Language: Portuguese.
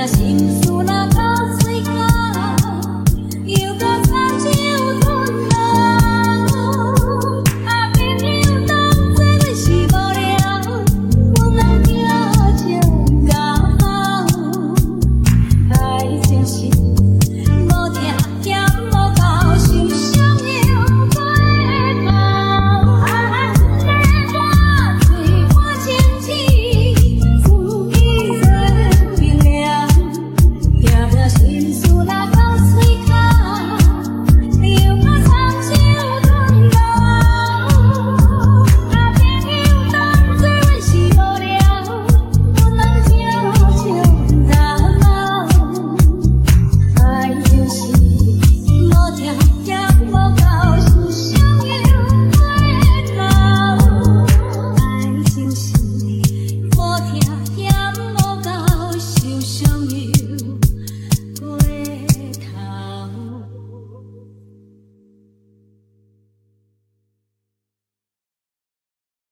assim